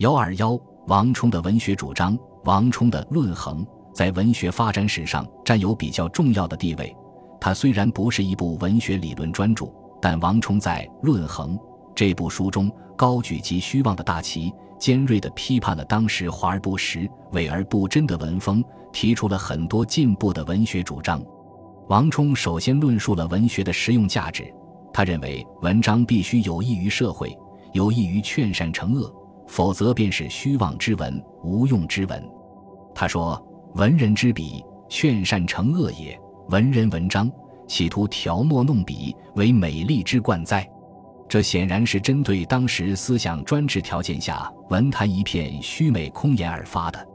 幺二幺，王充的文学主张。王充的《论衡》在文学发展史上占有比较重要的地位。它虽然不是一部文学理论专著，但王充在《论衡》这部书中高举极虚妄的大旗，尖锐地批判了当时华而不实、伪而不真的文风，提出了很多进步的文学主张。王充首先论述了文学的实用价值。他认为文章必须有益于社会，有益于劝善惩恶，否则便是虚妄之文、无用之文。他说：“文人之笔，劝善惩恶也；文人文章，企图调墨弄笔，为美丽之冠哉？”这显然是针对当时思想专制条件下文坛一片虚美空言而发的。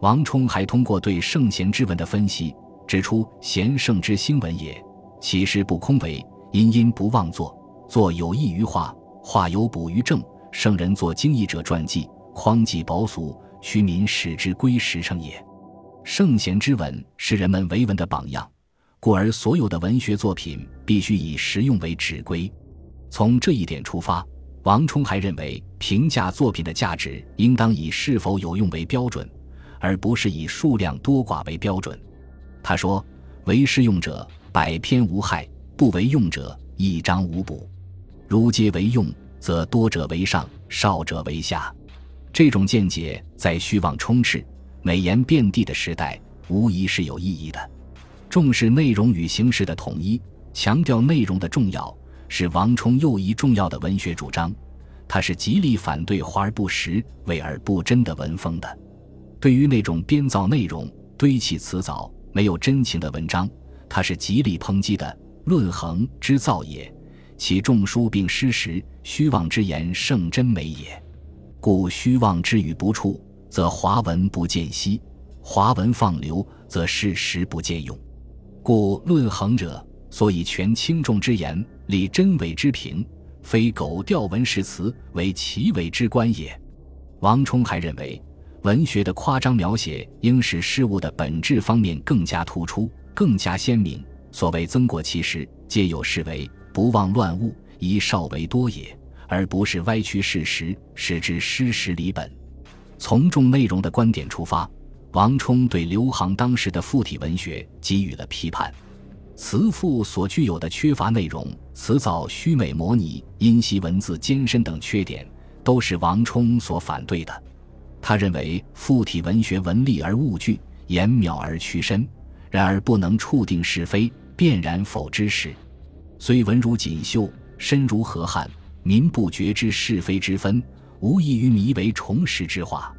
王充还通过对圣贤之文的分析，指出：“贤圣之兴文也，其实不空为。”殷殷不忘作，作有益于化，化有补于正。圣人作经义者传记，匡济薄俗，虚民使之归实诚也。圣贤之文是人们为文的榜样，故而所有的文学作品必须以实用为指归。从这一点出发，王充还认为，评价作品的价值应当以是否有用为标准，而不是以数量多寡为标准。他说：“为实用者，百篇无害。”不为用者，一章无补；如皆为用，则多者为上，少者为下。这种见解在虚妄充斥、美言遍地的时代，无疑是有意义的。重视内容与形式的统一，强调内容的重要，是王充又一重要的文学主张。他是极力反对华而不实、伪而不真的文风的。对于那种编造内容、堆砌辞藻、没有真情的文章，他是极力抨击的。论衡之造也，其众书并失实，虚妄之言胜真美也。故虚妄之语不处，则华文不见息；华文放流，则事实不见用。故论衡者，所以全轻重之言，立真伪之评，非苟调文饰词为其伪之观也。王充还认为，文学的夸张描写应使事物的本质方面更加突出，更加鲜明。所谓增过其实，皆有是为不忘乱物，以少为多也，而不是歪曲事实，使之失实离本。从重内容的观点出发，王充对刘航当时的附体文学给予了批判。词赋所具有的缺乏内容、词藻虚美模拟、音习文字艰深等缺点，都是王充所反对的。他认为附体文学文丽而物具，言渺而屈深，然而不能触定是非。辨然否之时，虽文如锦绣，深如河汉，民不觉知是非之分，无异于迷为重实之化。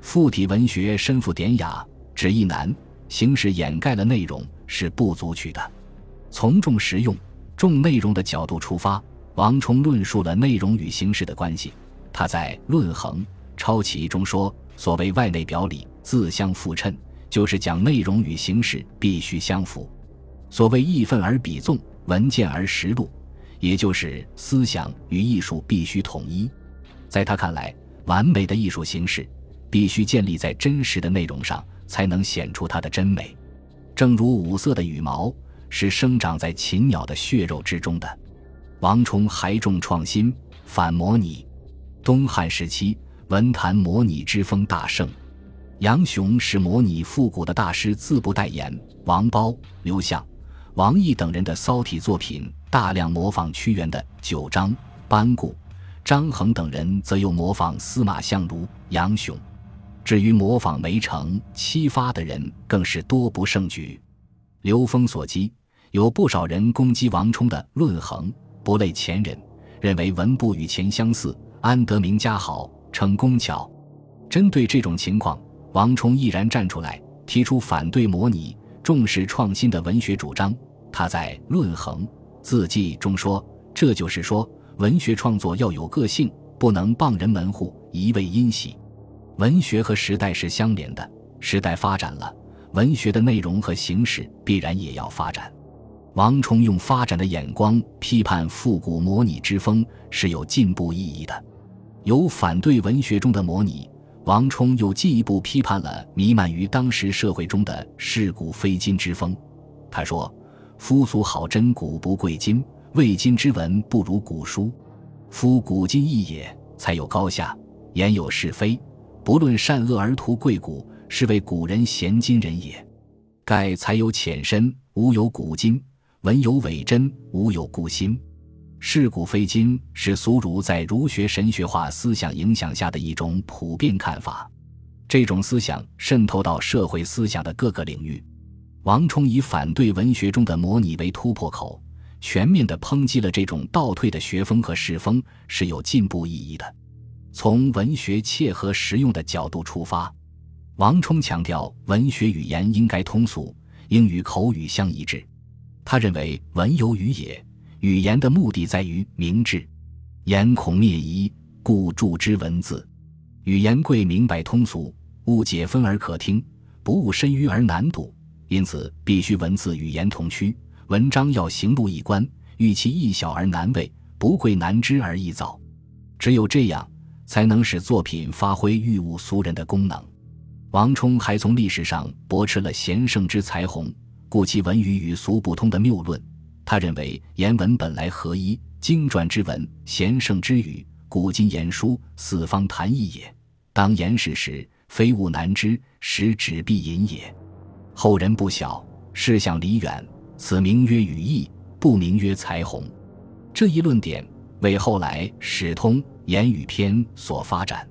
附体文学深富典雅，旨意难，形式掩盖了内容，是不足取的。从重实用、重内容的角度出发，王充论述了内容与形式的关系。他在《论衡·抄起》中说：“所谓外内表里自相互衬，就是讲内容与形式必须相符。”所谓义愤而比纵，文见而实录，也就是思想与艺术必须统一。在他看来，完美的艺术形式必须建立在真实的内容上，才能显出它的真美。正如五色的羽毛是生长在禽鸟的血肉之中的。王充还重创新，反模拟。东汉时期，文坛模拟之风大盛。杨雄是模拟复古的大师，自不代言。王褒、刘向。王毅等人的骚体作品大量模仿屈原的《九章》，班固、张衡等人则又模仿司马相如、杨雄。至于模仿梅城、戚发的人，更是多不胜举。刘封所讥，有不少人攻击王充的《论衡》，不类前人，认为文部与前相似，安得名家好，称工巧。针对这种情况，王充毅然站出来，提出反对模拟。重视创新的文学主张，他在《论衡·字迹》中说：“这就是说，文学创作要有个性，不能傍人门户，一味因喜。文学和时代是相连的，时代发展了，文学的内容和形式必然也要发展。”王充用发展的眼光批判复古模拟之风是有进步意义的，有反对文学中的模拟。王充又进一步批判了弥漫于当时社会中的世古非今之风。他说：“夫俗好真古不贵今，魏今之文不如古书。夫古今异也，才有高下；言有是非，不论善恶而图贵古，是为古人贤今人也。盖才有浅深，无有古今；文有伪真，无有故新。是古非今，是俗儒在儒学神学化思想影响下的一种普遍看法。这种思想渗透到社会思想的各个领域。王充以反对文学中的模拟为突破口，全面地抨击了这种倒退的学风和世风，是有进步意义的。从文学切合实用的角度出发。王充强调，文学语言应该通俗，应与口语相一致。他认为，文有语也，语言的目的在于明志，言恐灭夷，故著之文字。语言贵明白通俗，勿解分而可听，不务深迂而难读。因此，必须文字语言同趋，文章要行路一观，欲其易小而难为，不贵难知而易造。只有这样，才能使作品发挥御物俗人的功能。王充还从历史上驳斥了贤圣之才宏，故其文语与俗不通的谬论。他认为言文本来合一，经传之文，贤圣之语，古今言书，四方谈议也。当言事时，非物难知，实纸必引也。后人不晓，事项离远，此名曰羽翼，不名曰才宏。这一论点为后来《史通·言语篇》所发展。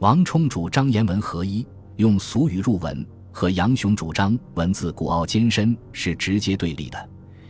王充主张言文合一。用俗语入文，和杨雄主张文字古奥艰深是直接对立的，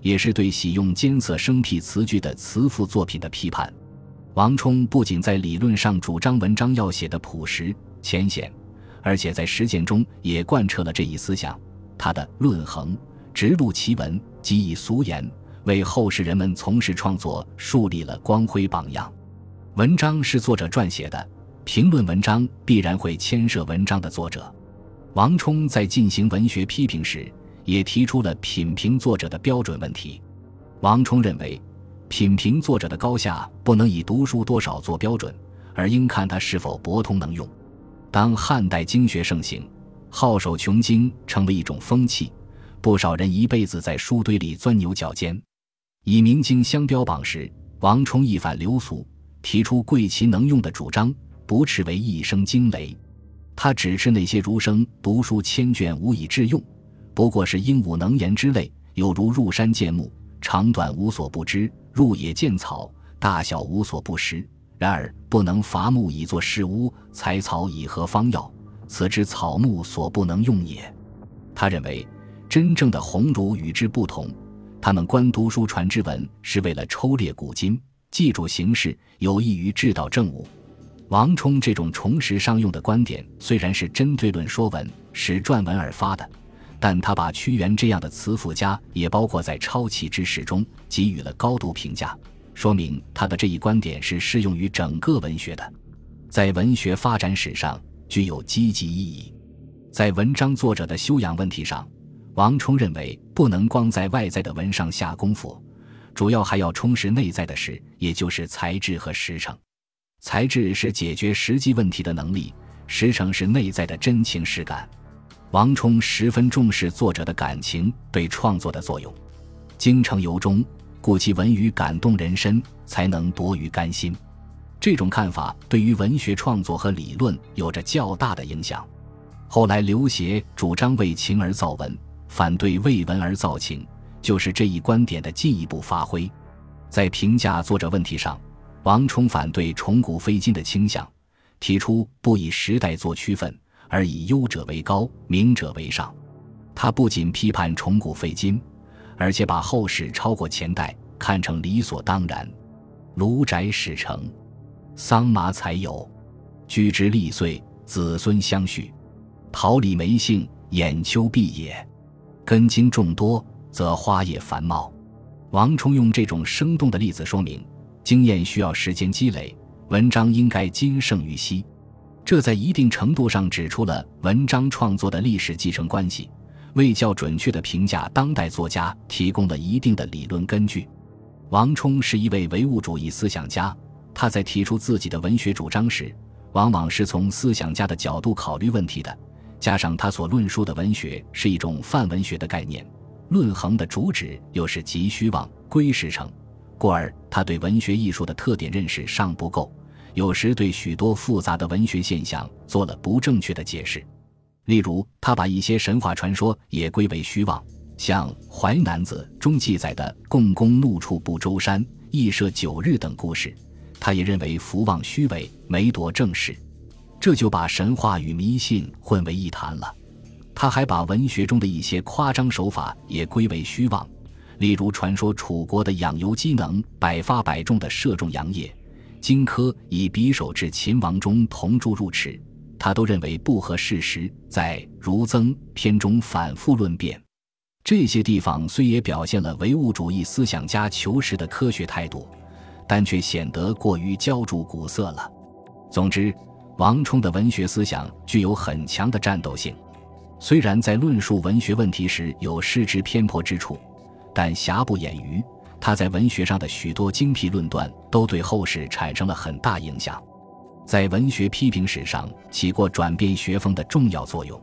也是对喜用艰涩生僻词句的词赋作品的批判。王充不仅在理论上主张文章要写的朴实浅显，而且在实践中也贯彻了这一思想。他的《论衡》直录其文，即以俗言，为后世人们从事创作树立了光辉榜样。文章是作者撰写的。评论文章必然会牵涉文章的作者。王充在进行文学批评时，也提出了品评作者的标准问题。王充认为，品评作者的高下不能以读书多少做标准，而应看他是否博通能用。当汉代经学盛行，好手穷经成为一种风气，不少人一辈子在书堆里钻牛角尖。以明经相标榜时，王充一反流俗，提出贵其能用的主张。不斥为一声惊雷，他指斥那些儒生读书千卷无以致用，不过是鹦鹉能言之类，有如入山见木，长短无所不知；入野见草，大小无所不识。然而不能伐木以作事屋，采草以合方药，此之草木所不能用也。他认为，真正的鸿儒与之不同，他们观读书传之文是为了抽列古今，记住形势，有益于治道政务。王充这种重实商用的观点，虽然是针对论说文、使撰文而发的，但他把屈原这样的词赋家也包括在抄起之史中，给予了高度评价，说明他的这一观点是适用于整个文学的，在文学发展史上具有积极意义。在文章作者的修养问题上，王充认为不能光在外在的文上下功夫，主要还要充实内在的事，也就是才智和实诚。才智是解决实际问题的能力，实诚是内在的真情实感。王充十分重视作者的感情对创作的作用，精诚由衷，故其文语感动人心，才能夺于甘心。这种看法对于文学创作和理论有着较大的影响。后来刘勰主张为情而造文，反对为文而造情，就是这一观点的进一步发挥。在评价作者问题上。王充反对崇古非今的倾向，提出不以时代做区分，而以优者为高，明者为上。他不仅批判崇古非今，而且把后世超过前代看成理所当然。卢宅始成，桑麻才有，居之立岁，子孙相续。桃李梅杏，眼秋碧也。根茎众多，则花叶繁茂。王充用这种生动的例子说明。经验需要时间积累，文章应该今胜于昔，这在一定程度上指出了文章创作的历史继承关系，为较准确的评价当代作家提供了一定的理论根据。王充是一位唯物主义思想家，他在提出自己的文学主张时，往往是从思想家的角度考虑问题的。加上他所论述的文学是一种泛文学的概念，论衡的主旨又是急虚妄归实诚。故而，他对文学艺术的特点认识尚不够，有时对许多复杂的文学现象做了不正确的解释。例如，他把一些神话传说也归为虚妄，像《淮南子》中记载的共工怒触不周山，羿射九日等故事，他也认为福望虚伪，没夺正事，这就把神话与迷信混为一谈了。他还把文学中的一些夸张手法也归为虚妄，例如传说楚国的养由基能百发百中的射中杨业，荆轲以匕首至秦王中铜柱入齿，他都认为不合事实，在《儒增》篇中反复论辩。这些地方虽也表现了唯物主义思想家求实的科学态度，但却显得过于浇筑古色了。总之，王充的文学思想具有很强的战斗性。虽然在论述文学问题时有失之偏颇之处，但瑕不掩瑜，他在文学上的许多精辟论断都对后世产生了很大影响，在文学批评史上起过转变学风的重要作用。